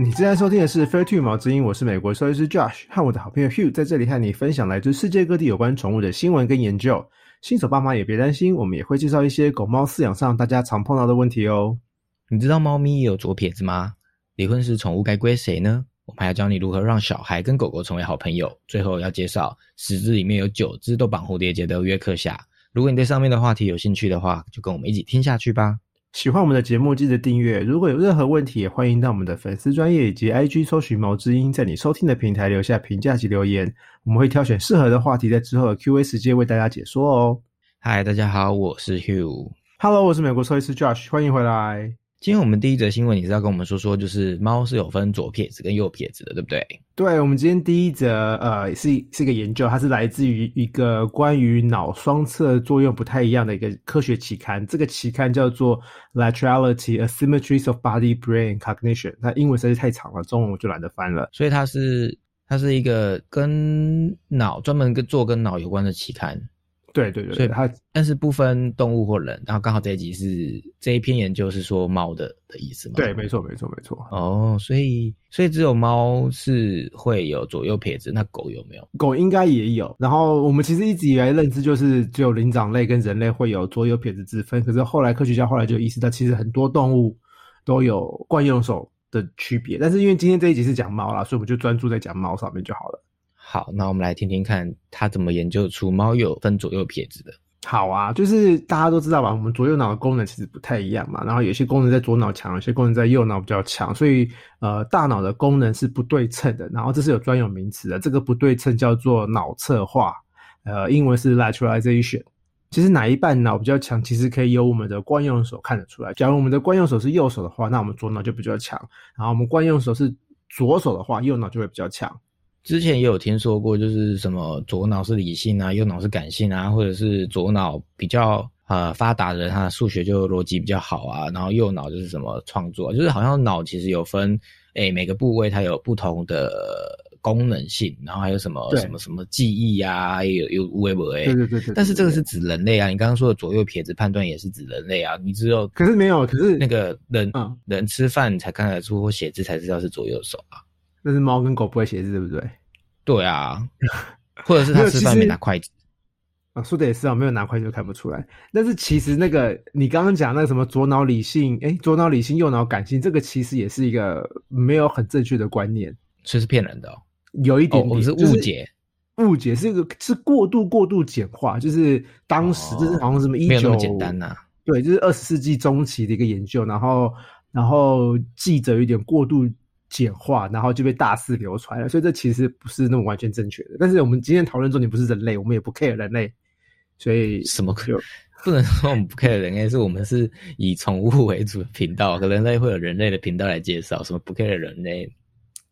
你正在收听的是《Fair Two 毛之音》，我是美国兽医师 Josh，和我的好朋友 Hugh 在这里和你分享来自世界各地有关宠物的新闻跟研究。新手爸妈也别担心，我们也会介绍一些狗猫饲养上大家常碰到的问题哦。你知道猫咪也有左撇子吗？离婚时宠物该归谁呢？我们还要教你如何让小孩跟狗狗成为好朋友。最后要介绍十只里面有九只都绑蝴蝶结的约克夏。如果你对上面的话题有兴趣的话，就跟我们一起听下去吧。喜欢我们的节目，记得订阅。如果有任何问题，也欢迎到我们的粉丝专业以及 IG 搜寻毛知音，在你收听的平台留下评价及留言，我们会挑选适合的话题，在之后的 Q&A 时间为大家解说哦。嗨，大家好，我是 Hugh。Hello，我是美国兽医师 Josh，欢迎回来。今天我们第一则新闻，你是要跟我们说说，就是猫是有分左撇子跟右撇子的，对不对？对，我们今天第一则呃是是一个研究，它是来自于一个关于脑双侧作用不太一样的一个科学期刊。这个期刊叫做 Laterality: Asymmetries of Body, Brain, Cognition。它英文实在是太长了，中文我就懒得翻了。所以它是它是一个跟脑专门跟做跟脑有关的期刊，对对对，所以它但是不分动物或人。然后刚好这一集是这一篇研究是说猫的的意思嘛？对，没错没错没错。哦，所以所以只有猫是会有左右撇子，那狗有没有？狗应该也有。然后我们其实一直以来认知就是只有灵长类跟人类会有左右撇子之分，可是后来科学家后来就意识到，其实很多动物都有惯用手的区别。但是因为今天这一集是讲猫啦，所以我们就专注在讲猫上面就好了。好，那我们来听听看他怎么研究出猫有分左右撇子的。好啊，就是大家都知道吧，我们左右脑的功能其实不太一样嘛，然后有些功能在左脑强，有些功能在右脑比较强，所以呃，大脑的功能是不对称的。然后这是有专有名词的，这个不对称叫做脑侧化，呃，英文是 lateralization。其实哪一半脑比较强，其实可以由我们的惯用手看得出来。假如我们的惯用手是右手的话，那我们左脑就比较强；然后我们惯用手是左手的话，右脑就会比较强。之前也有听说过，就是什么左脑是理性啊，右脑是感性啊，或者是左脑比较呃发达的人，他的数学就逻辑比较好啊，然后右脑就是什么创作，就是好像脑其实有分，诶每个部位它有不同的功能性，然后还有什么什么什么记忆啊，也有有微博诶对，对对对。对但是这个是指人类啊，你刚刚说的左右撇子判断也是指人类啊，你只有可是没有，可是那个人、嗯人吃饭才看得出或写字才知道是左右手啊。但是猫跟狗不会写字，对不对？对啊，或者是他 吃饭没拿筷子。啊，说的也是啊，没有拿筷子就看不出来。但是其实那个你刚刚讲那个什么左脑理性，哎，左脑理性，右脑感性，这个其实也是一个没有很正确的观念，所以是骗人的有一点点、我是就误解，误解是一个是过度过度简化，就是当时哦这是好像什么一九没有那么简单呐、对，就是二十世纪中期的一个研究，然后然后记者有点过度简化，然后就被大肆流传了，所以这其实不是那么完全正确的。但是我们今天讨论重点不是人类，我们也不 care 人类，所以什么就不能说我们不 care 人类，是我们是以宠物为主的频道，可人类会有人类的频道来介绍，什么不 care 人类。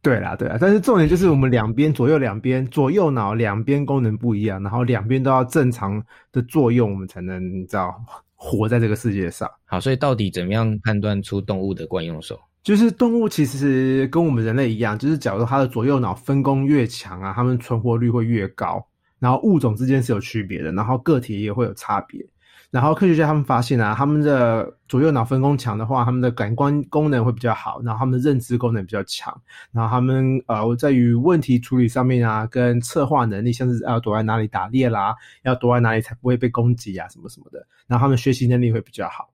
对啦对啦。但是重点就是我们两边左右两边左右脑两边功能不一样，然后两边都要正常的作用，我们才能你知道活在这个世界上。好，所以到底怎么样判断出动物的惯用手？就是动物其实跟我们人类一样，就是假如它的左右脑分工越强啊，它们存活率会越高。然后物种之间是有区别的，然后个体也会有差别。然后科学家他们发现啊，他们的左右脑分工强的话，他们的感官功能会比较好，然后他们的认知功能比较强，然后他们呃在于问题处理上面啊，跟策划能力，像是要躲在哪里打猎啦，要躲在哪里才不会被攻击啊，什么什么的。然后他们学习能力会比较好。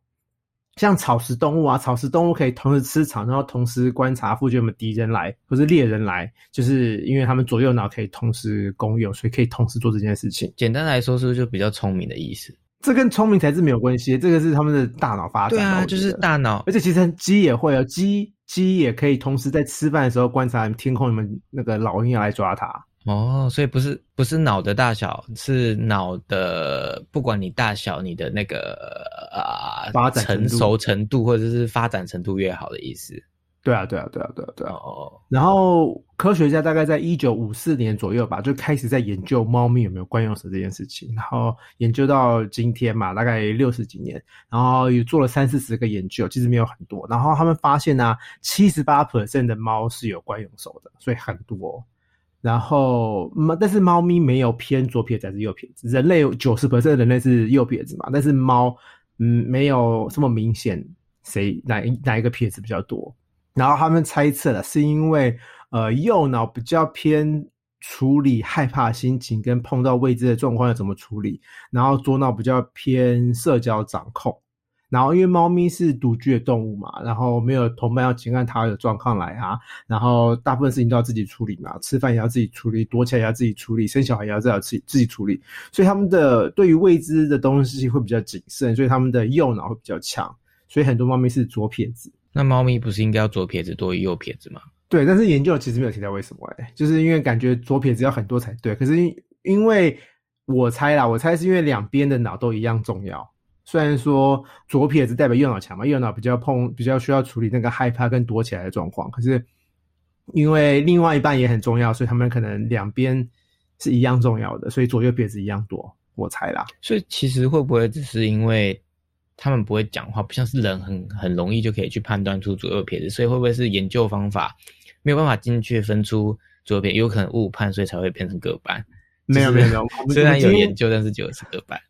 像草食动物啊，草食动物可以同时吃草，然后同时观察附近有没有敌人来或是猎人来，就是因为他们左右脑可以同时共用，所以可以同时做这件事情。简单来说，是不是就比较聪明的意思？这跟聪明才智没有关系，这个是他们的大脑发展吧。对啊，就是大脑而且其实鸡也会哦，鸡鸡也可以同时在吃饭的时候观察天空有没有那个老鹰要来抓它。哦，所以不是不是脑的大小，是脑的，不管你大小，你的那个啊、发展成熟程度或者是发展程度越好的意思。对啊，对啊，对啊，对啊，对啊。哦，然后科学家大概在一九五四年左右吧，就开始在研究猫咪有没有惯用手这件事情，然后研究到今天嘛，大概六十几年，然后也做了三四十个研究，其实没有很多。然后他们发现呢、啊，七十八 percent 的猫是有惯用手的，所以很多哦、然后猫，但是猫咪没有偏左撇子还是右撇子，人类有九十 percent 人类是右撇子嘛，但是猫，嗯，没有这么明显，谁哪一哪一个撇子比较多。然后他们猜测了，是因为呃右脑比较偏处理害怕心情跟碰到未知的状况要怎么处理，然后左脑比较偏社交掌控。然后因为猫咪是独居的动物嘛，然后没有同伴要情感它的状况来啊，然后大部分事情都要自己处理嘛，吃饭也要自己处理，躲起来也要自己处理，生小孩也要自己自己处理，所以他们的对于未知的东西会比较谨慎，所以他们的右脑会比较强，所以很多猫咪是左撇子。那猫咪不是应该要左撇子多于右撇子吗？对，但是研究其实没有提到为什么哎，就是因为感觉左撇子要很多才对，可是因因为我猜啦，我猜是因为两边的脑都一样重要。虽然说左撇子代表右脑强嘛，右脑比较碰比较需要处理那个害怕跟躲起来的状况，可是因为另外一半也很重要，所以他们可能两边是一样重要的，所以左右撇子一样多，我猜啦。所以其实会不会只是因为他们不会讲话，不像是人很很容易就可以去判断出左右撇子，所以会不会是研究方法没有办法精确分出左右撇，有可能误判，所以才会变成各半？没有没有没有，虽然有研究，但是就是各半。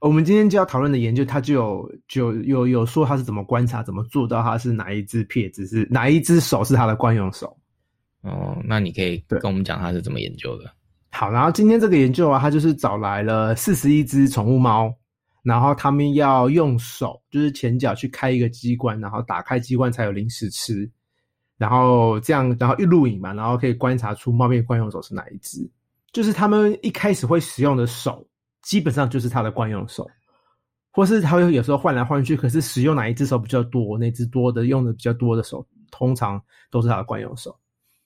我们今天就要讨论的研究，它就有就有有说他是怎么观察，怎么做到他是哪一只撇子是哪一只手是他的惯用手。哦，那你可以跟我们讲他是怎么研究的。好，然后今天这个研究啊，他就是找来了四十一只宠物猫，然后他们要用手，就是前脚去开一个机关，然后打开机关才有零食吃，然后这样，然后一录影嘛，然后可以观察出猫咪惯用手是哪一只，就是他们一开始会使用的手。基本上就是他的惯用手，或是他会有时候换来换去，可是使用哪一只手比较多，那只多的用的比较多的手，通常都是他的惯用手。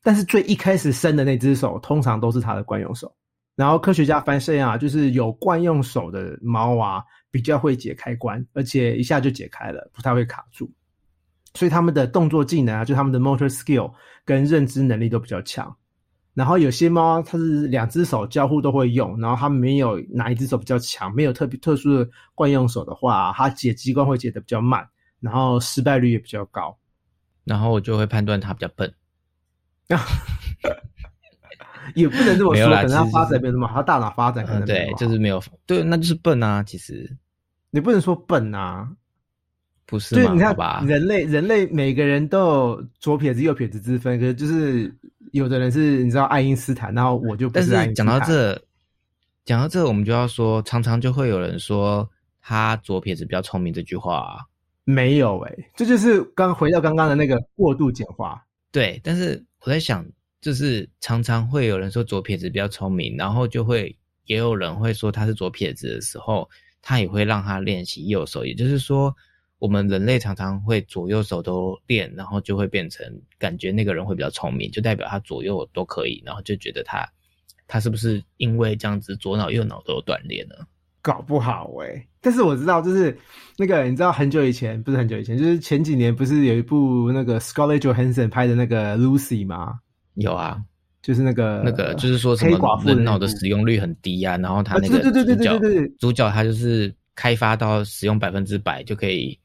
但是最一开始生的那只手，通常都是他的惯用手。然后科学家发现啊，就是有惯用手的猫啊，比较会解开关，而且一下就解开了，不太会卡住。所以他们的动作技能啊，就他们的 motor skill 跟认知能力都比较强。然后有些猫它是两只手交互都会用，然后它没有哪一只手比较强，没有特别特殊的惯用手的话，它解机关会解的比较慢，然后失败率也比较高。然后我就会判断它比较笨。也不能这么说，可能它发展没有那么好，它大脑发展可能对，就是没有对，那就是笨啊。其实你不能说笨啊，不是嘛？你看人类，人类每个人都有左撇子、右撇子之分，可是就是。有的人是你知道爱因斯坦，然后我就不是。但是讲到这，讲到这，我们就要说，常常就会有人说他左撇子比较聪明这句话，没有哎，这就是刚回到刚刚的那个过度简化。对，但是我在想，就是常常会有人说左撇子比较聪明，然后就会也有人会说他是左撇子的时候，他也会让他练习右手，也就是说。我们人类常常会左右手都练，然后就会变成感觉那个人会比较聪明，就代表他左右都可以，然后就觉得他他是不是因为这样子左脑右脑都有锻炼呢？搞不好哎，但是我知道就是那个你知道很久以前不是很久以前，就是前几年不是有一部那个 Scarlett Johansson 拍的那个 Lucy 吗？有啊，就是那个那个就是说什么人脑的使用率很低啊，然后他那个主角主角他就是开发到使用百分之百就可以。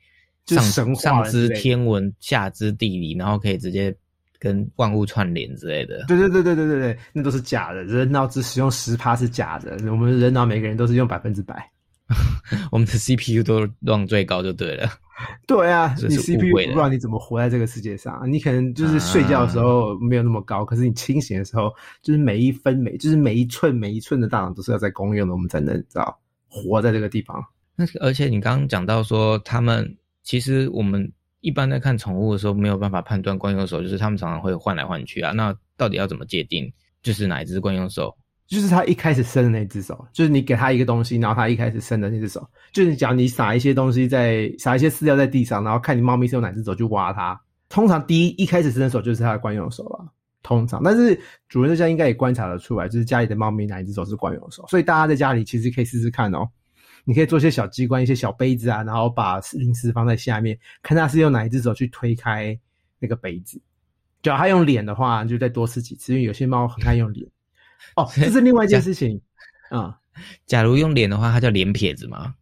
上上知天文，下知地理，然后可以直接跟万物串联之类的。对对对对对对对，那都是假的。人脑只使用十趴是假的，我们人脑每个人都是用百分之百。我们的 CPU 都用最高就对了。对啊，你 CPU 不知道你怎么活在这个世界上。你可能就是睡觉的时候没有那么高，可是你清醒的时候，就是每一分每就是每一寸每一寸的大脑都是要在公用的，我们才能知道活在这个地方。那而且你刚刚讲到说他们。其实我们一般在看宠物的时候，没有办法判断惯用手，就是他们常常会换来换去啊。那到底要怎么界定，就是哪一只惯用手？就是它一开始伸的那只手，就是你给它一个东西，然后它一开始伸的那只手。就是讲你撒一些东西在撒一些饲料在地上，然后看你猫咪是用哪只手去挖它。通常第一一开始伸的手就是它的惯用手了。通常，但是主人在家应该也观察得出来，就是家里的猫咪哪一只手是惯用手。所以大家在家里其实可以试试看哦。你可以做一些小机关，一些小杯子啊，然后把零食放在下面，看他是用哪一只手去推开那个杯子。只要他用脸的话，就再多吃几次，因为有些猫很爱用脸。哦，这是另外一件事情 啊。假如用脸的话，它叫脸撇子吗？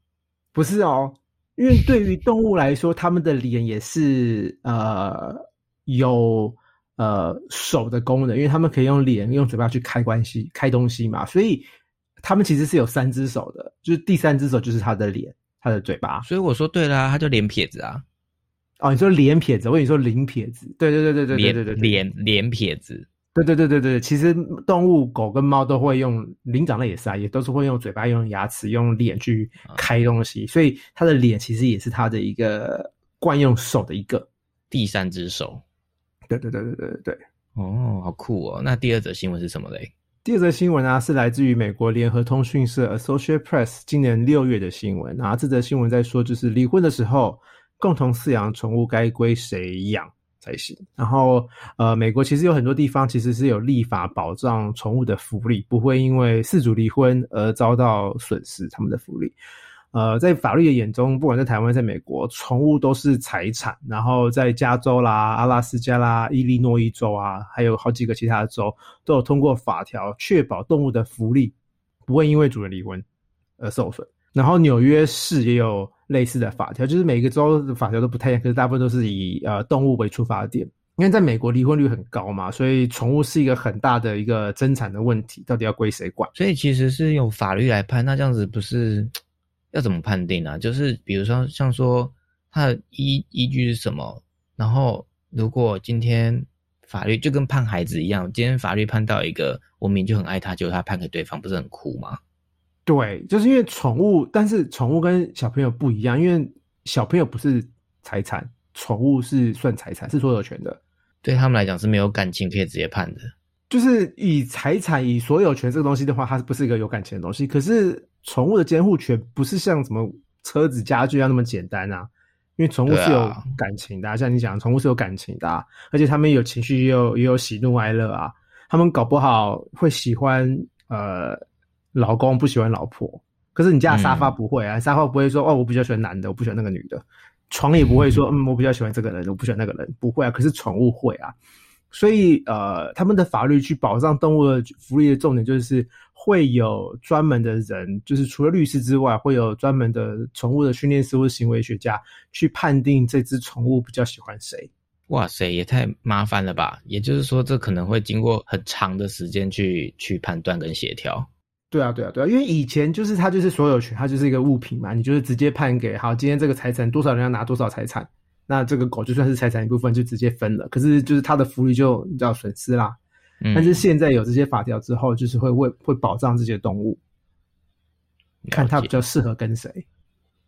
不是哦，因为对于动物来说，它们的脸也是呃有呃手的功能，因为它们可以用脸、用嘴巴去开关系、开东西嘛，所以。他们其实是有三只手的，就是第三只手就是他的脸，他的嘴巴。所以我说对啦，他叫脸撇子啊。哦，你说脸撇子，我跟你说零撇子，对对对对对对对对，连连撇子，对对对对对，其实动物狗跟猫都会用灵长类也是啊，也都是会用嘴巴、用牙齿、用脸去开东西，所以它的脸其实也是它的一个惯用手的一个第三只手。对对对对对对对。哦，好酷哦！那第二则新闻是什么嘞？第二则新闻啊，是来自于美国联合通讯社 Associate Press） 今年六月的新闻啊。这则新闻在说，就是离婚的时候，共同饲养宠物该归谁养才行。然后，呃，美国其实有很多地方其实是有立法保障宠物的福利，不会因为饲主离婚而遭到损失他们的福利。呃，在法律的眼中，不管在台湾、在美国，宠物都是财产。然后在加州啦、阿拉斯加啦、伊利诺伊州啊，还有好几个其他的州，都有通过法条确保动物的福利不会因为主人离婚而受损。然后纽约市也有类似的法条，就是每个州的法条都不太一样，可是大部分都是以呃动物为出发点。因为在美国离婚率很高嘛，所以宠物是一个很大的一个争产的问题，到底要归谁管？所以其实是用法律来判，那这样子不是？要怎么判定呢？就是比如说，像说它的依依据是什么？然后如果今天法律就跟判孩子一样，今天法律判到一个我明就很爱他，结果他判给对方，不是很酷吗？对，就是因为宠物，但是宠物跟小朋友不一样，因为小朋友不是财产，宠物是算财产，是所有权的，对他们来讲是没有感情可以直接判的。就是以财产、以所有权这个东西的话，它不是一个有感情的东西？可是。宠物的监护权不是像什么车子、家具那么简单啊，因为宠物是有感情的，像你讲，宠物是有感情的，而且他们有情绪，也有也有喜怒哀乐啊。他们搞不好会喜欢呃老公，不喜欢老婆。可是你家的沙发不会啊，沙发不会说哦，我比较喜欢男的，我不喜欢那个女的。床也不会说嗯，我比较喜欢这个人，我不喜欢那个人，不会啊。可是宠物会啊。所以，呃，他们的法律去保障动物的福利的重点，就是会有专门的人，就是除了律师之外，会有专门的宠物的训练师或行为学家去判定这只宠物比较喜欢谁。哇塞，也太麻烦了吧！也就是说，这可能会经过很长的时间去去判断跟协调。对啊，对啊，对啊，因为以前就是它就是所有权，它就是一个物品嘛，你就是直接判给好，今天这个财产多少人要拿多少财产。那这个狗就算是财产一部分，就直接分了。可是就是它的福利就叫损失啦。但是现在有这些法条之后，就是会为会保障这些动物，看它比较适合跟谁，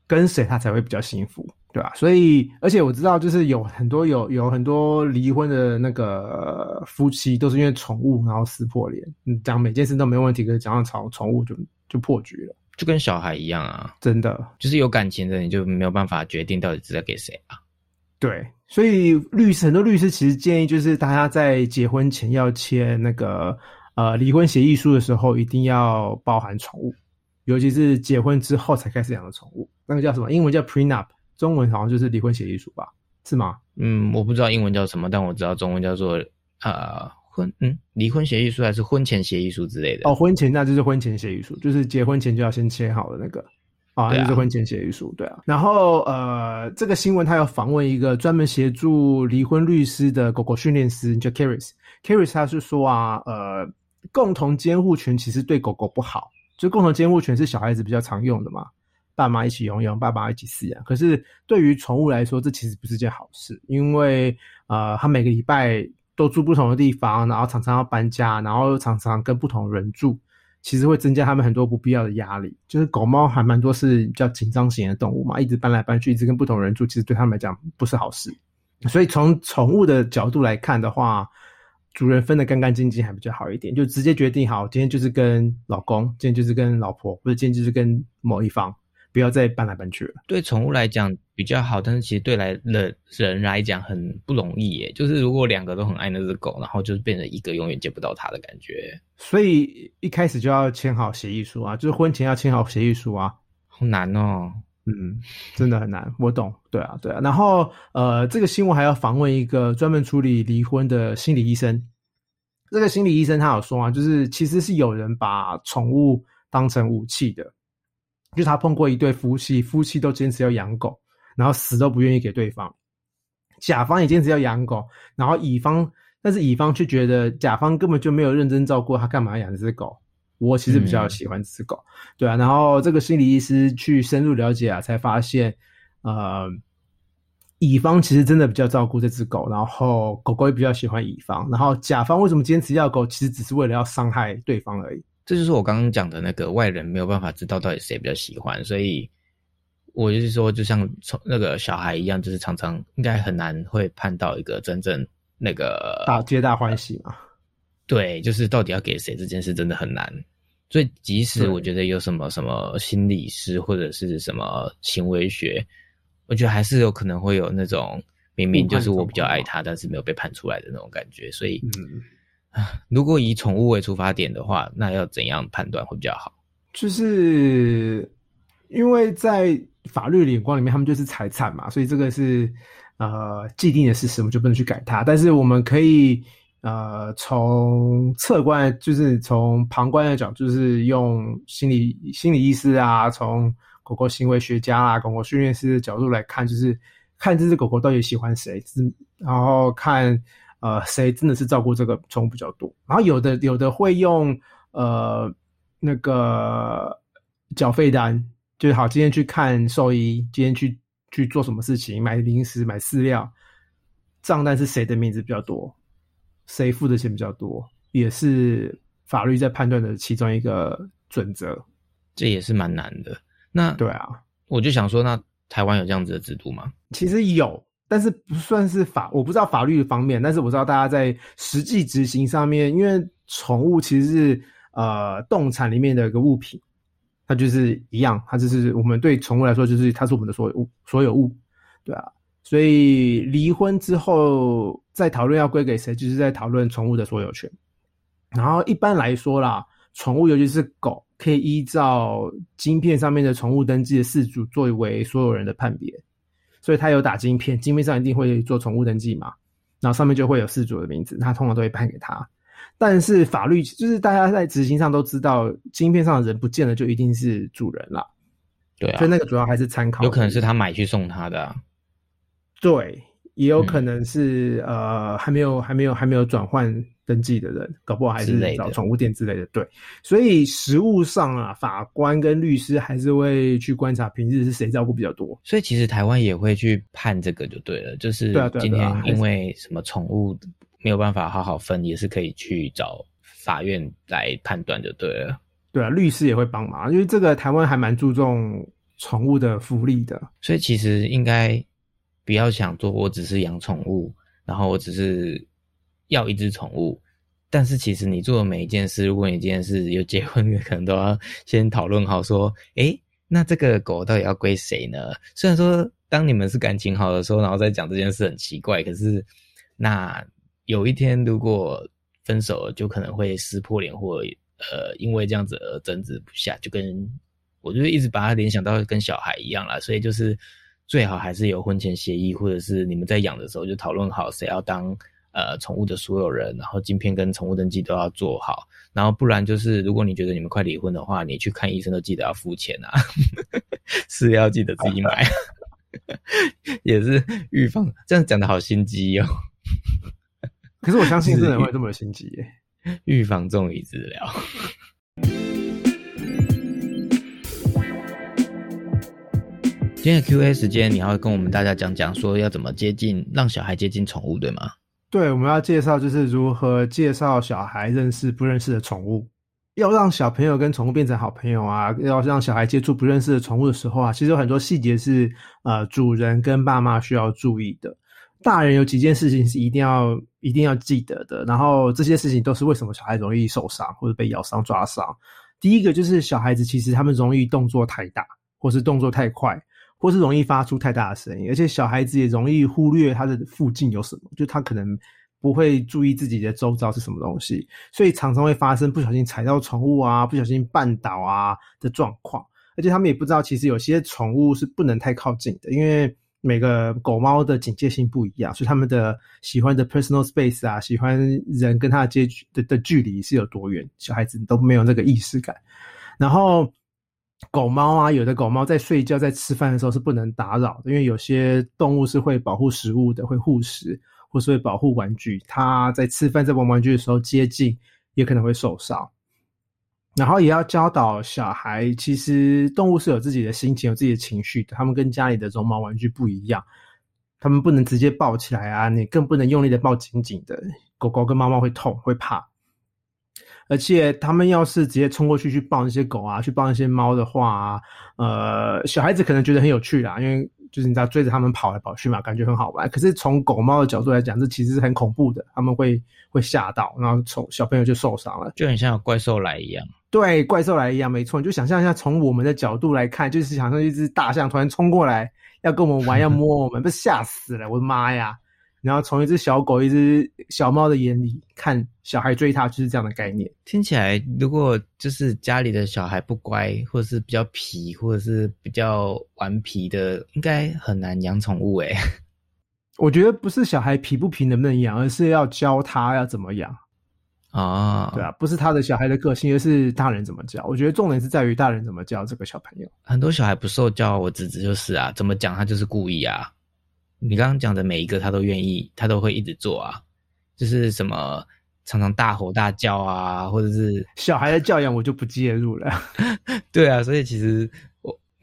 跟谁它才会比较幸福，对吧？所以，而且我知道，就是有很多有有很多离婚的那个夫妻，都是因为宠物然后撕破脸。你讲每件事都没问题，可是讲到宠宠物就就破局了，就跟小孩一样啊，真的就是有感情的，你就没有办法决定到底是在给谁啊。对，所以律师很多律师其实建议，就是大家在结婚前要签那个呃离婚协议书的时候，一定要包含宠物，尤其是结婚之后才开始养的宠物，那个叫什么？英文叫 prenup，中文好像就是离婚协议书吧？是吗？嗯，我不知道英文叫什么，但我知道中文叫做呃婚嗯离婚协议书还是婚前协议书之类的。哦，婚前那就是婚前协议书，就是结婚前就要先签好的那个。啊，就是婚前协议书，对啊。然后呃，这个新闻他有访问一个专门协助离婚律师的狗狗训练师，叫。Caris 他是说啊，呃，共同监护权其实对狗狗不好，就共同监护权是小孩子比较常用的嘛，爸妈一起拥有，爸爸一起饲养。可是对于宠物来说，这其实不是件好事，因为呃，他每个礼拜都住不同的地方，然后常常要搬家，然后又常常跟不同人住。其实会增加他们很多不必要的压力，就是狗猫还蛮多是比较紧张型的动物嘛，一直搬来搬去，一直跟不同人住，其实对他们来讲不是好事。所以从宠物的角度来看的话，主人分得干干净净还比较好一点，就直接决定好今天就是跟老公，今天就是跟老婆，或者今天就是跟某一方。不要再搬来搬去了。对宠物来讲比较好，但是其实对来人人来讲很不容易耶。就是如果两个都很爱那只狗，然后就是变成一个永远见不到它的感觉。所以一开始就要签好协议书啊，就是婚前要签好协议书啊。好难哦，嗯，真的很难。我懂，对啊，对啊。然后呃，这个新闻还要访问一个专门处理离婚的心理医生。这个心理医生他有说啊，就是其实是有人把宠物当成武器的。就他碰过一对夫妻，夫妻都坚持要养狗，然后死都不愿意给对方。甲方也坚持要养狗，然后乙方，但是乙方却觉得甲方根本就没有认真照顾他，干嘛养这只狗？我其实比较喜欢这只狗，对啊。然后这个心理医师去深入了解啊，才发现，呃，乙方其实真的比较照顾这只狗，然后狗狗也比较喜欢乙方，然后甲方为什么坚持要狗，其实只是为了要伤害对方而已。这就是我刚刚讲的那个外人没有办法知道到底谁比较喜欢，所以我就是说，就像从那个小孩一样，就是常常应该很难会判到一个真正那个大皆大欢喜嘛。对，就是到底要给谁这件事真的很难。所以即使我觉得有什么什么心理师或者是什么行为学，我觉得还是有可能会有那种明明就是我比较爱他，但是没有被判出来的那种感觉。所以，嗯，如果以宠物为出发点的话，那要怎样判断会比较好？就是因为在法律的眼光里面，他们就是财产嘛，所以这个是呃既定的事实，我们就不能去改它。但是我们可以呃从侧观，就是从旁观的角度，就是用心理心理医师啊，从狗狗行为学家啊、狗狗训练师的角度来看，就是看这只狗狗到底喜欢谁，然后看呃谁真的是照顾这个宠物比较多，然后有的有的会用呃那个缴费单，就是好今天去看兽医，今天去去做什么事情，买零食买饲料，账单是谁的名字比较多，谁付的钱比较多，也是法律在判断的其中一个准则。这也是蛮难的。那对啊，我就想说，那台湾有这样子的制度吗？其实有，但是不算是法，我不知道法律方面，但是我知道大家在实际执行上面，因为宠物其实是呃动产里面的一个物品，它就是一样，它就是我们对宠物来说，就是它是我们的所有物，所有物，对啊，所以离婚之后再讨论要归给谁，就是在讨论宠物的所有权。然后一般来说啦，宠物尤其是狗，可以依照晶片上面的宠物登记的四主作为所有人的判别。所以它有打晶片，晶片上一定会做宠物登记嘛，然后上面就会有饲主的名字，他通常都会判给他。但是法律就是大家在执行上都知道，晶片上的人不见了就一定是主人了，对啊所以，那个主要还是参考。有可能是他买去送他的、啊。对，也有可嗯能是、呃还没有还没有还没有转换登记的人，搞不好还是找宠物店之类的。对，所以实务上啊，法官跟律师还是会去观察平日是谁照顾比较多。所以其实台湾也会去判这个就对了，就是今天因为什么宠物没有办法好好分，也是可以去找法院来判断就对了。对啊，律师也会帮忙，因为这个台湾还蛮注重宠物的福利的。所以其实应该不要想做，我只是养宠物，然后我只是要一只宠物。但是其实你做的每一件事，如果你今天是有结婚的，可能都要先讨论好说，诶，那这个狗到底要归谁呢？虽然说当你们是感情好的时候，然后再讲这件事很奇怪，可是那有一天如果分手了，就可能会撕破脸，或呃因为这样子而争执不下，就跟我就一直把它联想到跟小孩一样啦，所以就是最好还是有婚前协议，或者是你们在养的时候就讨论好谁要当呃宠物的所有人，然后晶片跟宠物登记都要做好，然后不然就是如果你觉得你们快离婚的话，你去看医生都记得要付钱啊，饲料记得自己买，也是预防。这样讲的好心机哦，可是我相信真的人会 这么有心机耶。预防重于治疗。今天的 Q&A 时间，你要跟我们大家讲讲说要怎么接近，让小孩接近宠物，对吗？对，我们要介绍就是如何介绍小孩认识不认识的宠物，要让小朋友跟宠物变成好朋友啊，要让小孩接触不认识的宠物的时候啊，其实有很多细节是呃主人跟爸妈需要注意的。大人有几件事情是一定要一定要记得的，然后这些事情都是为什么小孩容易受伤或者被咬伤、抓伤。第一个就是小孩子其实他们容易动作太大，或是动作太快，或是容易发出太大的声音，而且小孩子也容易忽略他的附近有什么，就他可能不会注意自己的周遭是什么东西，所以常常会发生不小心踩到宠物啊、不小心绊倒啊的状况。而且他们也不知道，其实有些宠物是不能太靠近的，因为每个狗猫的警戒性不一样，所以他们的喜欢的 personal space 啊，喜欢人跟它的接距的的距离是有多远，小孩子都没有那个意识感。然后狗猫啊，有的狗猫在睡觉、在吃饭的时候是不能打扰的，因为有些动物是会保护食物的，会护食，或是会保护玩具。它在吃饭、在玩玩具的时候接近，也可能会受伤。然后也要教导小孩，其实动物是有自己的心情、有自己的情绪的，它们跟家里的绒毛玩具不一样。他们不能直接抱起来啊，你更不能用力的抱紧紧的，狗狗跟猫猫会痛会怕。而且他们要是直接冲过去去抱那些狗啊，去抱那些猫的话啊，呃，小孩子可能觉得很有趣啦，因为就是你知道追着他们跑来跑去嘛，感觉很好玩。可是从狗猫的角度来讲，这其实是很恐怖的，他们会会吓到，然后从小朋友就受伤了，就很像怪兽来一样。对，怪兽来一样，没错。你就想象一下，从我们的角度来看，就是想象一只大象突然冲过来要跟我们玩，要摸我们，被吓死了！我的妈呀！然后从一只小狗、一只小猫的眼里看小孩追它，就是这样的概念。听起来，如果就是家里的小孩不乖，或者是比较皮，或者是比较顽皮的，应该很难养宠物诶。我觉得不是小孩皮不皮能不能养，而是要教他要怎么养啊。对啊，不是他的小孩的个性，而是大人怎么教。我觉得重点是在于大人怎么教这个小朋友。很多小孩不受教，我侄子就是啊，怎么讲他就是故意啊。你刚刚讲的每一个，他都愿意，他都会一直做啊，就是什么常常大吼大叫啊，或者是小孩的教养，我就不介入了。对啊，所以其实我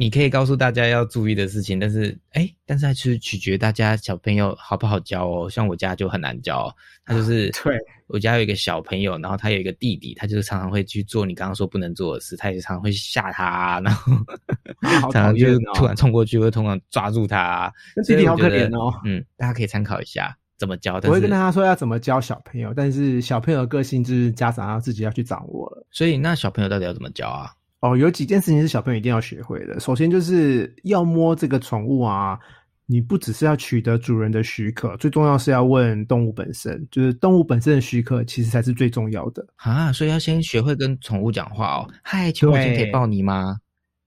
你可以告诉大家要注意的事情，但是哎，但是还是取决大家小朋友好不好教哦。像我家就很难教，他就是对。我家有一个小朋友，然后他有一个弟弟，他就是常常会去做你刚刚说不能做的事，他也常常会吓他，然后 常常就突然冲过去，会突然抓住他。弟弟好可怜哦。嗯，大家可以参考一下怎么教。我会跟大家说要怎么教小朋友，但是小朋友的个性就是家长要自己要去掌握了。所以那小朋友到底要怎么教啊？哦，有几件事情是小朋友一定要学会的。首先就是要摸这个宠物啊。你不只是要取得主人的许可，最重要是要问动物本身，就是动物本身的许可，其实才是最重要的啊。所以要先学会跟宠物讲话哦。嗨，请问可以抱你吗？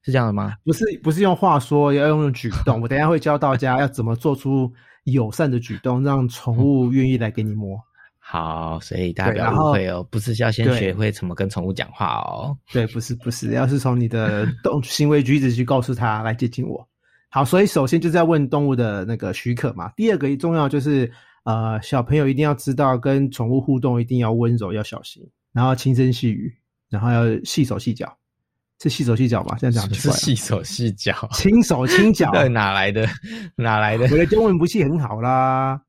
是这样的吗？不是，不是用话说，要用举动。我等下会教大家要怎么做出友善的举动，让宠物愿意来给你摸。好，所以大家不要误会哦，不是要先学会怎么跟宠物讲话哦。对，不是，不是，要是从你的动 行为举止去告诉他来接近我。好，所以首先就是要问动物的那个许可嘛。第二个重要就是，呃，小朋友一定要知道跟宠物互动一定要温柔，要小心，然后轻声细语，然后要细手细脚，是细手细脚吧？这样讲是细手细脚，轻手轻脚，哪来的？哪来的？我的中文不是很好啦。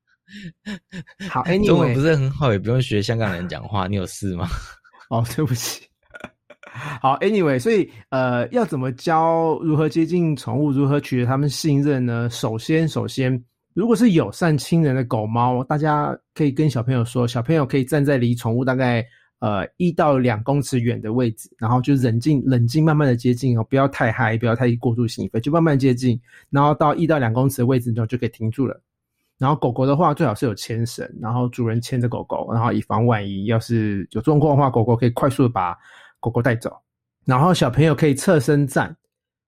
好，哎，中文不是很好，也不用学香港人讲话，你有事吗？哦，对不起。好，Anyway，所以呃，要怎么教如何接近宠物，如何取得他们信任呢？首先，首先，如果是友善亲人的狗猫，大家可以跟小朋友说，小朋友可以站在离宠物大概呃一到两公尺远的位置，然后就冷静、冷静、慢慢的接近哦，不要太嗨，不要太过度兴奋，就慢慢接近，然后到一到两公尺的位置之后就可以停住了。然后狗狗的话，最好是有牵绳，然后主人牵着狗狗，然后以防万一，要是有状况的话，狗狗可以快速的把。狗狗带走，然后小朋友可以侧身站，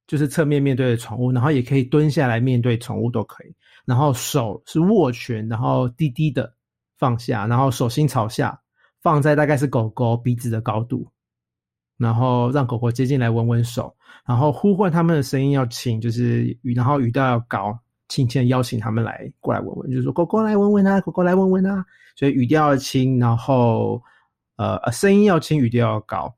就是侧面面对着宠物，然后也可以蹲下来面对宠物都可以。然后手是握拳，然后低低的放下，然后手心朝下，放在大概是狗狗鼻子的高度，然后让狗狗接近来闻闻手，然后呼唤他们的声音要轻，就是语，然后语调要高，轻轻邀请他们来过来闻闻，就是说狗狗来闻闻啊，狗狗来闻闻啊，所以语调要轻，然后呃声音要轻，语调要高。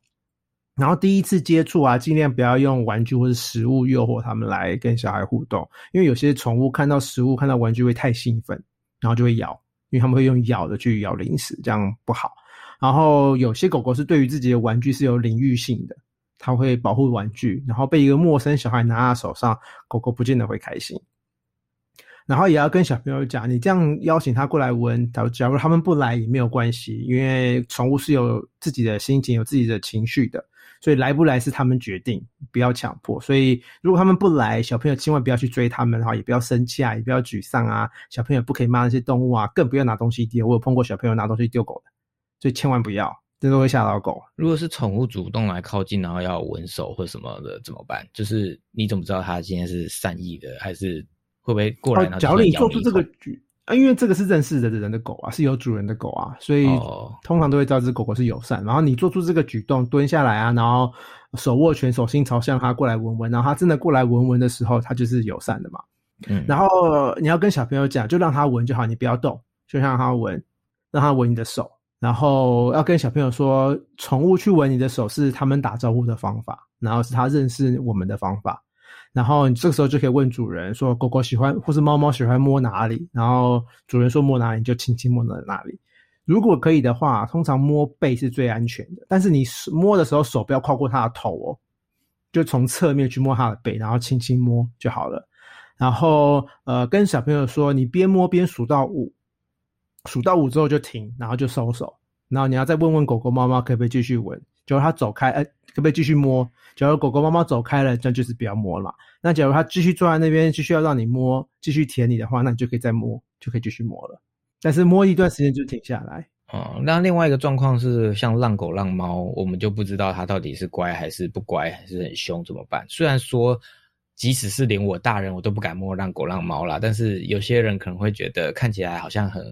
然后第一次接触啊，尽量不要用玩具或者食物诱惑他们来跟小孩互动，因为有些宠物看到食物、看到玩具会太兴奋，然后就会咬，因为他们会用咬的去咬零食，这样不好。然后有些狗狗是对于自己的玩具是有领域性的，它会保护玩具，然后被一个陌生小孩拿在手上，狗狗不见得会开心。然后也要跟小朋友讲，你这样邀请他过来闻，假如他们不来也没有关系，因为宠物是有自己的心情、有自己的情绪的。所以来不来是他们决定，不要强迫。所以如果他们不来，小朋友千万不要去追他们哈，也不要生气啊，也不要沮丧啊。小朋友不可以骂那些动物啊，更不要拿东西丢。我有碰过小朋友拿东西丢狗的，所以千万不要，这都会吓到狗。如果是宠物主动来靠近，然后要闻手或什么的，怎么办？就是你怎么知道他今天是善意的，还是会不会过来？假如你做出这个举。啊，因为这个是认识的人的狗啊，是有主人的狗啊，所以通常都会知道这只狗狗是友善。然后你做出这个举动，蹲下来啊，然后手握拳，手心朝向它过来闻闻，然后它真的过来闻闻的时候，它就是友善的嘛。嗯，然后你要跟小朋友讲，就让它闻就好，你不要动，就让它闻，让它闻你的手。然后要跟小朋友说，宠物去闻你的手是他们打招呼的方法，然后是它认识我们的方法。然后你这个时候就可以问主人说，狗狗喜欢或是猫猫喜欢摸哪里，然后主人说摸哪里，你就轻轻摸到哪里。如果可以的话，通常摸背是最安全的，但是你摸的时候手不要跨过它的头哦，就从侧面去摸它的背，然后轻轻摸就好了。然后呃，跟小朋友说，你边摸边数到五，数到五之后就停，然后就收手。然后你要再问问狗狗、猫猫可不可以继续闻，假如它走开，哎，可不可以继续摸？假如狗狗、猫猫走开了，那就是不要摸了。那假如它继续坐在那边，继续要让你摸，继续舔你的话，那你就可以再摸，就可以继续摸了。但是摸一段时间就停下来。哦，那另外一个状况是，像浪狗、浪猫，我们就不知道它到底是乖还是不乖，还是很凶，怎么办？虽然说，即使是连我大人我都不敢摸浪狗、浪猫啦，但是有些人可能会觉得看起来好像很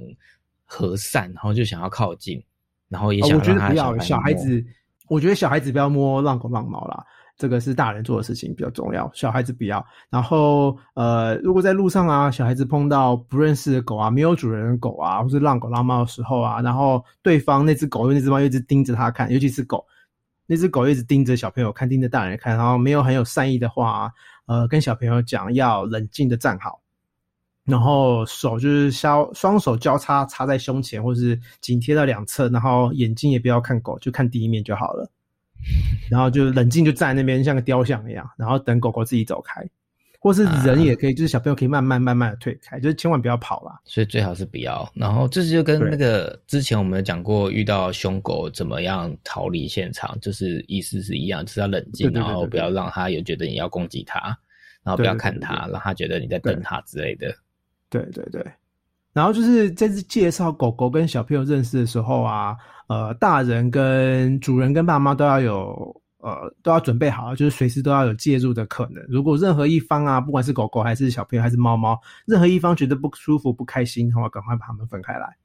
和善，然后就想要靠近，然后也想让他小孩子，我觉得小孩子不要摸浪狗、浪猫啦。这个是大人做的事情比较重要，小孩子不要。然后，呃，如果在路上啊，小孩子碰到不认识的狗啊，没有主人的狗啊，或是浪狗浪猫的时候啊，然后对方那只狗、那只猫一直盯着他看，尤其是狗，那只狗一直盯着小朋友看，盯着大人看，然后没有很有善意的话，呃，跟小朋友讲要冷静的站好，然后手就是交双手交叉插在胸前，或是紧贴到两侧，然后眼睛也不要看狗，就看第一面就好了。然后就冷静，就站在那边像个雕像一样，然后等狗狗自己走开，或是人也可以，就是小朋友可以慢慢慢慢的退开，就是千万不要跑啦。所以最好是不要。然后这就跟那个之前我们讲过，遇到凶狗怎么样逃离现场，就是意思是一样，就是要冷静，然后不要让他有觉得你要攻击他，然后不要看他，让他觉得你在等他之类的。对对对。然后就是在介绍狗狗跟小朋友认识的时候啊。呃，大人跟主人跟爸妈都要有，呃，都要准备好，就是随时都要有介入的可能。如果任何一方啊，不管是狗狗还是小朋友还是猫猫，任何一方觉得不舒服、不开心的话，赶快把它们分开来。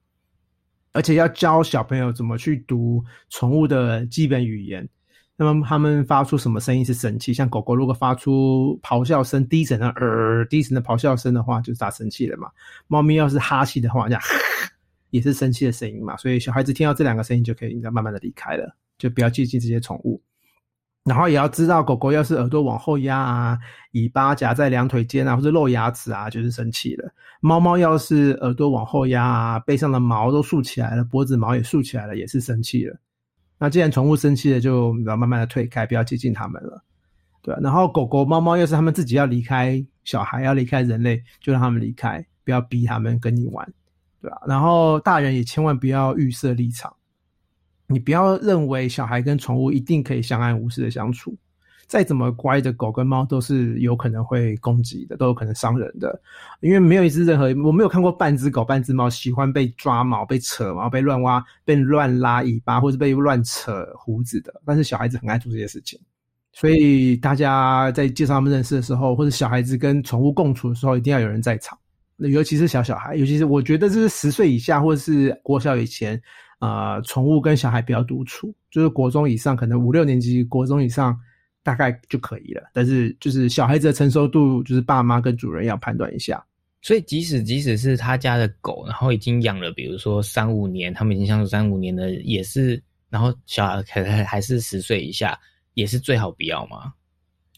而且要教小朋友怎么去读宠物的基本语言。那么他们发出什么声音是生气？像狗狗如果发出咆哮声、低沉的呃低沉的咆哮声的话，就是它生气了嘛。猫咪要是哈气的话，这样。也是生气的声音嘛，所以小孩子听到这两个声音就可以应该慢慢的离开了，就不要接近这些宠物。然后也要知道，狗狗要是耳朵往后压啊，尾巴夹在两腿间啊，或者露牙齿啊，就是生气了。猫猫要是耳朵往后压啊，背上的毛都竖起来了，脖子毛也竖起来了，也是生气了。那既然宠物生气了，就要慢慢的退开，不要接近它们了。对，然后狗狗、猫猫又是它们自己要离开小孩，要离开人类，就让它们离开，不要逼它们跟你玩。对吧？然后大人也千万不要预设立场，你不要认为小孩跟宠物一定可以相安无事的相处。再怎么乖的狗跟猫都是有可能会攻击的，都有可能伤人的。因为没有一只任何，我没有看过半只狗、半只猫喜欢被抓毛、被扯毛、被乱挖、被乱拉尾巴或者被乱扯胡子的。但是小孩子很爱做这些事情，所以大家在介绍他们认识的时候，或者小孩子跟宠物共处的时候，一定要有人在场。尤其是小小孩，尤其是我觉得这是十岁以下或者是国小以前，呃，宠物跟小孩比较独处，就是国中以上，可能五六年级、国中以上大概就可以了。但是就是小孩子的成熟度，就是爸妈跟主人要判断一下。所以即使即使是他家的狗，然后已经养了，比如说三五年，他们已经相处三五年了，也是，然后小孩还还是十岁以下，也是最好不要嘛？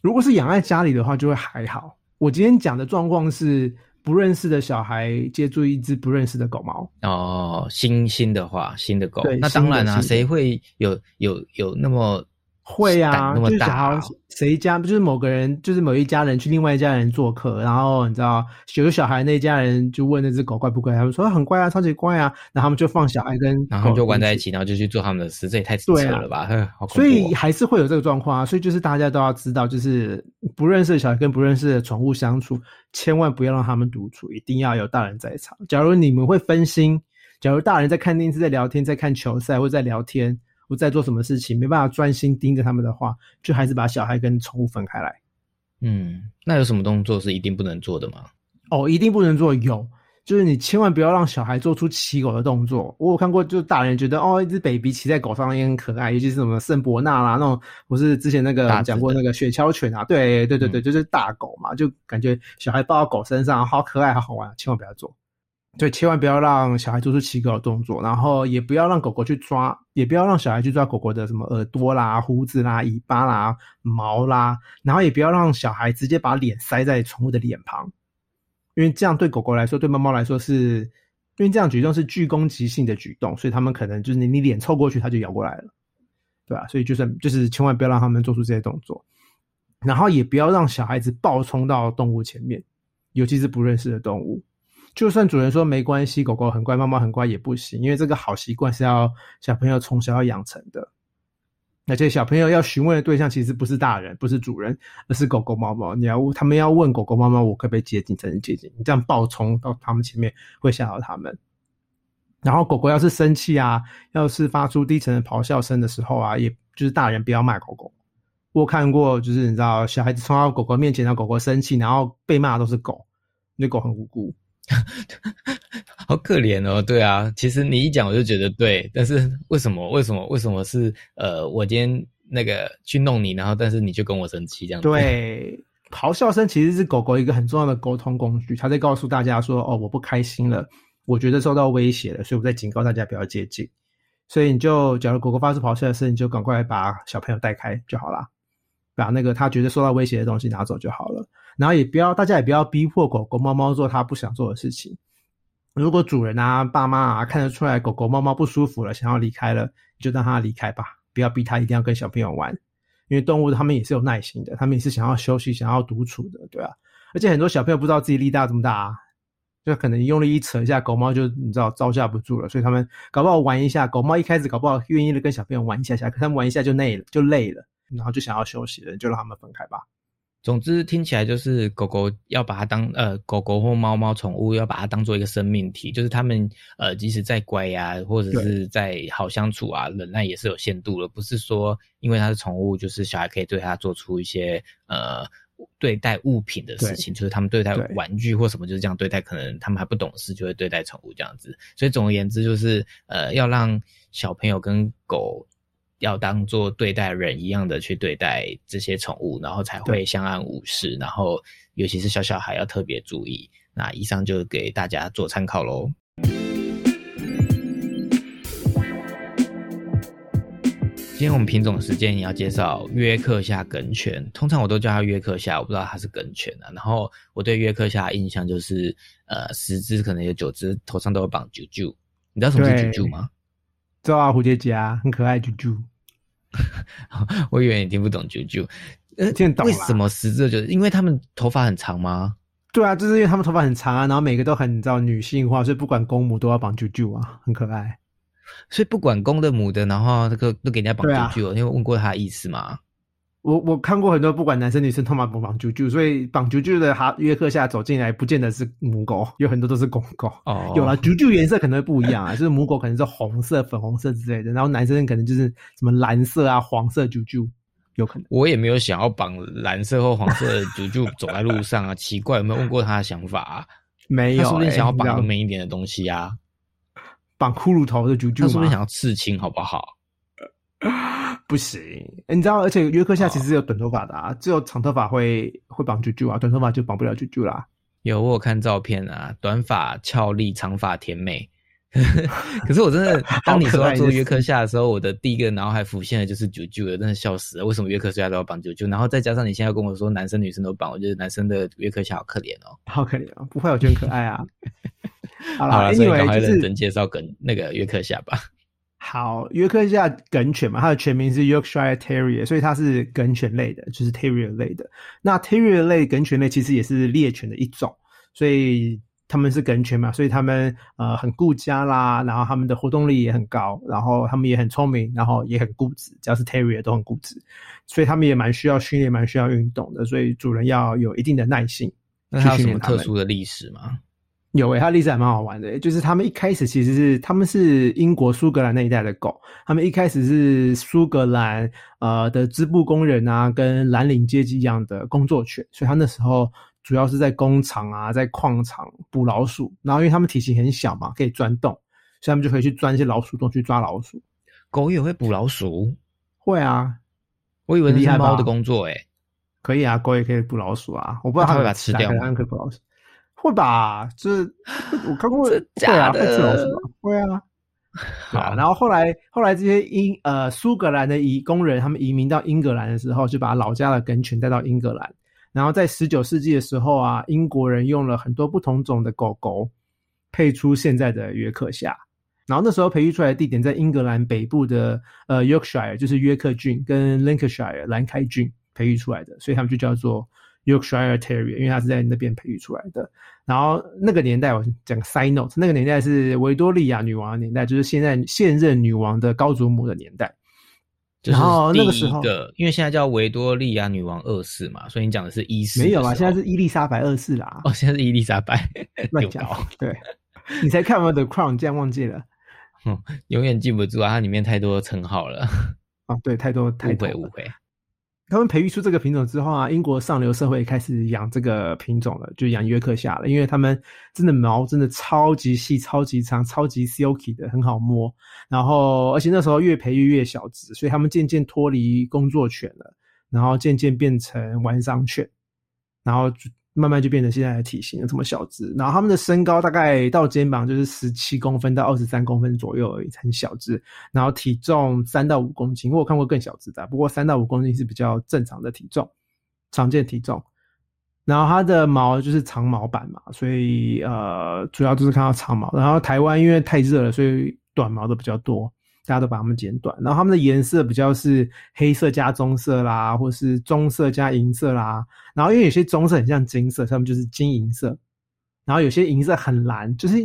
如果是养在家里的话，就会还好。我今天讲的状况是。不认识的小孩接触一只不认识的狗猫哦，新新的话，新的狗，那当然啊，谁会有有有那么。会啊，那么大，谁家就是某个人，就是某一家人去另外一家人做客，然后你知道有小孩那家人就问那只狗乖不乖，他们说很乖啊，超级乖啊，然后他们就放小孩跟然后就玩在一起，然后就去做他们的事，这也太扯了吧？所以还是会有这个状况啊，所以就是大家都要知道，就是不认识的小孩跟不认识的宠物相处，千万不要让他们独处，一定要有大人在场。假如你们会分心，假如大人在看电视、在聊天、在看球赛或在聊天。我在做什么事情，没办法专心盯着他们的话，就还是把小孩跟宠物分开来。嗯，那有什么动作是一定不能做的吗？哦，一定不能做，有，就是你千万不要让小孩做出骑狗的动作。我有看过，就是大人觉得哦，一只 baby 骑在狗上也很可爱，尤其是什么圣伯纳啦那种，不是之前那个讲过那个雪橇犬啊，对对对对，就是大狗嘛，就感觉小孩抱到狗身上好可爱，好好玩，千万不要做。对，千万不要让小孩做出奇怪的动作，然后也不要让狗狗去抓，也不要让小孩去抓狗狗的什么耳朵啦、胡子啦、尾巴啦、毛啦，然后也不要让小孩直接把脸塞在宠物的脸庞，因为这样对狗狗来说，对猫猫来说是，因为这样举动是具攻击性的举动，所以他们可能就是你你脸凑过去，它就咬过来了，对吧？所以就是就是千万不要让他们做出这些动作，然后也不要让小孩子暴冲到动物前面，尤其是不认识的动物。就算主人说没关系，狗狗很乖，猫猫很乖也不行，因为这个好习惯是要小朋友从小要养成的。而且小朋友要询问的对象其实不是大人，不是主人，而是狗狗、猫猫。你要他们要问狗狗、猫猫，我可不可以接近才能接近？你这样暴冲到他们前面会吓到他们。然后狗狗要是生气啊，要是发出低沉的咆哮声的时候啊，也就是大人不要骂狗狗。我看过，就是你知道，小孩子冲到狗狗面前，让狗狗生气，然后被骂都是狗，那狗很无辜。好可怜哦，对啊，其实你一讲我就觉得对，但是为什么？为什么？为什么是呃，我今天那个去弄你，然后但是你就跟我生气这样？对，咆哮声其实是狗狗一个很重要的沟通工具，它在告诉大家说：“哦，我不开心了，我觉得受到威胁了，所以我在警告大家不要接近。”所以你就假如狗狗发出咆哮声，你就赶快把小朋友带开就好了，把那个他觉得受到威胁的东西拿走就好了。然后也不要，大家也不要逼迫狗狗、猫猫做它不想做的事情。如果主人啊、爸妈啊看得出来狗狗、猫猫不舒服了，想要离开了，你就让它离开吧，不要逼它一定要跟小朋友玩。因为动物它们也是有耐心的，它们也是想要休息、想要独处的，对吧？而且很多小朋友不知道自己力大这么大，啊就可能用力一扯一下，狗猫就你知道招架不住了，所以他们搞不好玩一下，狗猫一开始搞不好愿意的跟小朋友玩一下下，可他们玩一下就累了，就累了，然后就想要休息了，就让他们分开吧。总之听起来就是狗狗要把它当呃狗狗或猫猫宠物要把它当做一个生命体，就是它们呃即使再乖呀，或者是在好相处啊，忍耐也是有限度的，不是说因为它是宠物，就是小孩可以对它做出一些呃对待物品的事情，就是他们对待玩具或什么就是这样对待，可能他们还不懂事就会对待宠物这样子，所以总而言之就是呃要让小朋友跟狗。要当做对待人一样的去对待这些宠物，然后才会相安无事。然后，尤其是小小孩要特别注意。那以上就给大家做参考喽。今天我们品种时间也要介绍约克夏梗犬，通常我都叫它约克夏，我不知道它是梗犬啊。然后我对约克夏印象就是，呃，十只可能有九只头上都有绑啾啾。你知道什么是啾啾吗？知道啊，蝴蝶结啊，很可爱啾啾。我以为你听不懂啾啾，呃，听懂为什么十字就是因为他们头发很长吗？对啊，就是因为他们头发很长啊，然后每个都很知道女性化，所以不管公母都要绑啾啾啊，很可爱。所以不管公的母的，然后这个都给人家绑啾啾，因为问过他的意思吗？我我看过很多，不管男生女生，他们绑绑啾啾，所以绑啾啾的哈约克夏走进来，不见得是母狗，有很多都是公狗。哦，有了啾啾颜色可能会不一样啊，就是母狗可能是红色、粉红色之类的，然后男生可能就是什么蓝色啊、黄色啾啾，有可能。我也没有想要绑蓝色或黄色的啾啾走在路上啊，奇怪，有没有问过他的想法？啊？没有，他说不定想要绑个美一点的东西啊，绑骷髅头的啾啾，他说不定想要刺青，好不好？不行，你知道，而且约克夏其实有短头发的啊，只有长头发会会绑啾啾啊，短头发就绑不了啾啾啦。有我有看照片啊，短发俏丽，长发甜美。可是我真的，当你说要做约克夏的时候，我的第一个脑海浮现的就是啾啾的，真的笑死了。为什么约克夏都要绑啾啾？然后再加上你现在跟我说男生女生都绑，我觉得男生的约克夏好可怜哦，好可怜哦，不会，我觉得很可爱啊。好了，所以赶快认真介绍跟那个约克夏吧。好，约克夏梗犬嘛，它的全名是 Yorkshire Terrier，所以它是梗犬类的，就是 Terrier 类的。那 Terrier 类梗犬类其实也是猎犬的一种，所以他们是梗犬嘛，所以他们呃很顾家啦，然后他们的活动力也很高，然后他们也很聪明，然后也很固执，只要是 Terrier 都很固执，所以他们也蛮需要训练，蛮需要运动的，所以主人要有一定的耐心。那它有什么特殊的历史吗？有诶，它历史还蛮好玩的。就是他们一开始其实是他们是英国苏格兰那一带的狗，他们一开始是苏格兰呃的织布工人啊，跟蓝领阶级一样的工作犬，所以他那时候主要是在工厂啊，在矿场捕老鼠。然后因为他们体型很小嘛，可以钻洞，所以他们就可以去钻一些老鼠洞去抓老鼠。狗也会捕老鼠？会啊，我以为是猫的工作诶。可以啊，狗也可以捕老鼠啊。我不知道它会把它吃掉吗？可以捕老鼠。会吧？就是我看过，假的，会啊。好，然后后来后来这些英呃苏格兰的移工人，他们移民到英格兰的时候，就把老家的梗犬带到英格兰。然后在十九世纪的时候啊，英国人用了很多不同种的狗狗，配出现在的约克夏。然后那时候培育出来的地点在英格兰北部的呃 Yorkshire，就是约克郡跟 Lancashire 兰开郡培育出来的，所以他们就叫做 Yorkshire Terrier，因为它是在那边培育出来的。然后那个年代我讲个 side note，那个年代是维多利亚女王的年代，就是现在现任女王的高祖母的年代。然后那个时候，因为现在叫维多利亚女王二世嘛，所以你讲的是一世。没有啊，现在是伊丽莎白二世啦。哦，现在是伊丽莎白。乱讲。对，你才看完 The Crown，竟然忘记了。嗯，永远记不住啊！它里面太多称号了。啊，对，太多太多误会误会。他们培育出这个品种之后啊，英国上流社会开始养这个品种了，就养约克夏了，因为他们真的毛真的超级细、超级长、超级 silky 的，很好摸。然后，而且那时候越培育越小只，所以他们渐渐脱离工作犬了，然后渐渐变成玩商犬，然后。慢慢就变成现在的体型，这么小只。然后他们的身高大概到肩膀就是十七公分到二十三公分左右而已，很小只。然后体重三到五公斤，我看过更小只的，不过三到五公斤是比较正常的体重，常见体重。然后它的毛就是长毛版嘛，所以呃，主要就是看到长毛。然后台湾因为太热了，所以短毛的比较多。大家都把它们剪短，然后它们的颜色比较是黑色加棕色啦，或是棕色加银色啦。然后因为有些棕色很像金色，它们就是金银色。然后有些银色很蓝，就是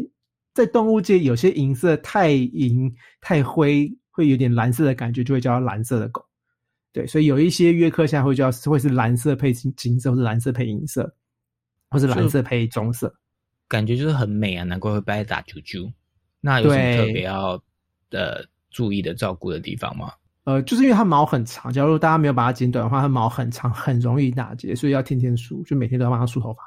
在动物界有些银色太银太灰，会有点蓝色的感觉，就会叫蓝色的狗。对，所以有一些约克夏会叫会是蓝色配金金色，或是蓝色配银色，或是蓝色配棕色，感觉就是很美啊，难怪会被打啾啾。那有什么特别要呃？注意的照顾的地方吗？呃，就是因为它毛很长，假如大家没有把它剪短的话，它毛很长，很容易打结，所以要天天梳，就每天都要帮它梳头发，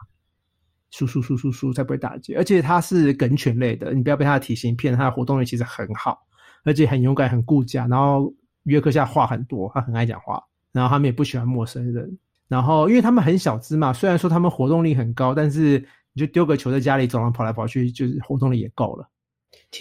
梳梳梳梳梳才不会打结。而且它是梗犬类的，你不要被它的体型骗，它的活动力其实很好，而且很勇敢、很顾家。然后约克夏话很多，它很爱讲话，然后他们也不喜欢陌生人。然后因为他们很小只嘛，虽然说他们活动力很高，但是你就丢个球在家里，走廊跑来跑去，就是活动力也够了。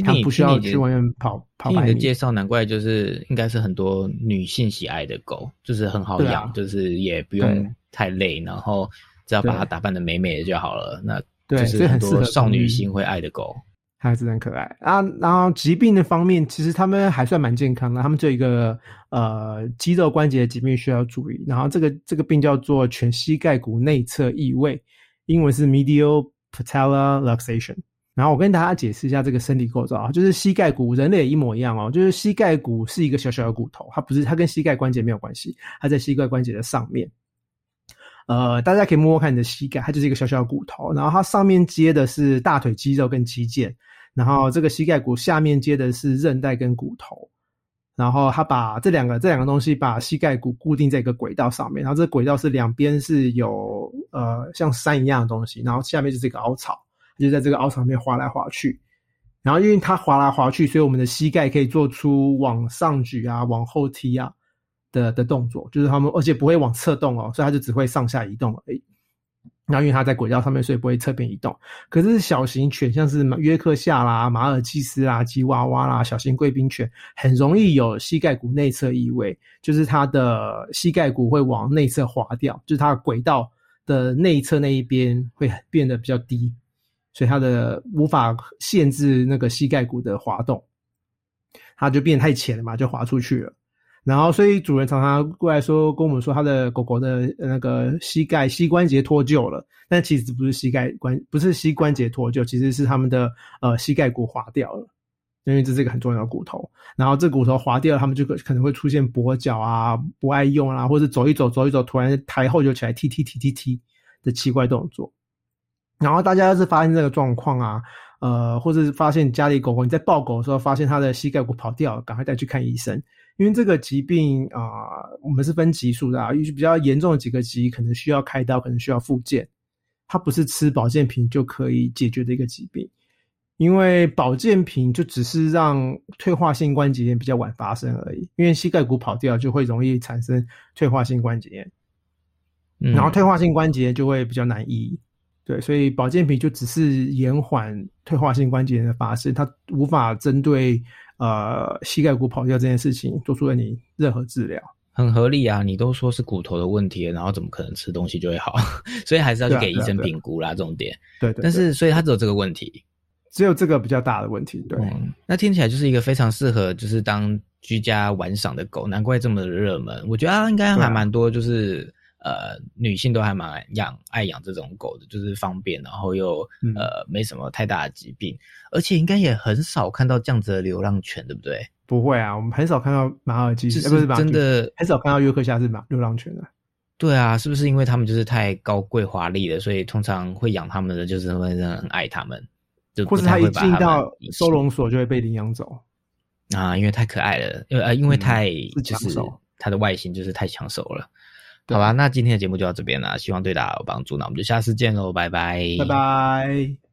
他不需要去外面跑跑。听你的介绍，难怪就是应该是很多女性喜爱的狗，就是很好养，就是也不用太累，然后只要把它打扮的美美的就好了。那就是很多少女心会爱的狗，还是很可爱啊。然后疾病的方面，其实他们还算蛮健康的。他们这一个呃肌肉关节疾病需要注意。然后这个这个病叫做全膝盖骨内侧异位，英文是 medial patellar luxation。然后我跟大家解释一下这个身体构造啊，就是膝盖骨，人类也一模一样哦，就是膝盖骨是一个小小的骨头，它不是，它跟膝盖关节没有关系，它在膝盖关节的上面。呃，大家可以摸摸看你的膝盖，它就是一个小小的骨头，然后它上面接的是大腿肌肉跟肌腱，然后这个膝盖骨下面接的是韧带跟骨头，然后它把这两个这两个东西把膝盖骨固定在一个轨道上面，然后这个轨道是两边是有呃像山一样的东西，然后下面就是一个凹槽。就在这个凹槽面滑来滑去，然后因为它滑来滑去，所以我们的膝盖可以做出往上举啊、往后踢啊的的动作，就是他们，而且不会往侧动哦，所以它就只会上下移动而已。然后因为它在轨道上面，所以不会侧边移动。可是小型犬，像是约克夏啦、马尔济斯啦、吉娃娃啦、小型贵宾犬，很容易有膝盖骨内侧异位，就是它的膝盖骨会往内侧滑掉，就是它的轨道的内侧那一边会变得比较低。所以它的无法限制那个膝盖骨的滑动，它就变太浅了嘛，就滑出去了。然后，所以主人常常过来说，跟我们说他的狗狗的那个膝盖膝关节脱臼了，但其实不是膝盖关，不是膝关节脱臼，其实是他们的呃膝盖骨滑掉了，因为这是一个很重要的骨头。然后这骨头滑掉了，他们就可可能会出现跛脚啊，不爱用啊，或者走一走走一走，突然抬后就起来踢踢踢踢踢的奇怪动作。然后大家要是发现这个状况啊，呃，或者是发现家里狗狗你在抱狗的时候发现它的膝盖骨跑掉，赶快带去看医生，因为这个疾病啊，我们是分级数的啊，比较严重的几个级可能需要开刀，可能需要复健，它不是吃保健品就可以解决的一个疾病，因为保健品就只是让退化性关节炎比较晚发生而已，因为膝盖骨跑掉就会容易产生退化性关节炎，然后退化性关节就会比较难医。对，所以保健品就只是延缓退化性关节炎的发生，它无法针对呃膝盖骨跑掉这件事情做出你任何治疗。很合理啊，你都说是骨头的问题了，然后怎么可能吃东西就会好？所以还是要去给医生评估啦，这种点。对对。但是，所以他只有这个问题，只有这个比较大的问题。对。那听起来就是一个非常适合就是当居家玩赏的狗，难怪这么热门。我觉得啊，应该还蛮多，就是呃，女性都还蛮养爱养这种狗的，就是方便，然后又呃没什么太大的疾病，而且应该也很少看到这样子的流浪犬，对不对？不会啊，我们很少看到马尔济斯，不是真的很少看到约克夏是马流浪犬的。对啊，是不是因为他们就是太高贵华丽了，所以通常会养他们的就是会很爱他们，就或者他一进到收容所就会被领养走啊，因为太可爱了，因为呃因为太就是它的外形就是太抢手了。好吧，那今天的节目就到这边了，希望对大家有帮助，那我们就下次见喽，拜拜，拜拜。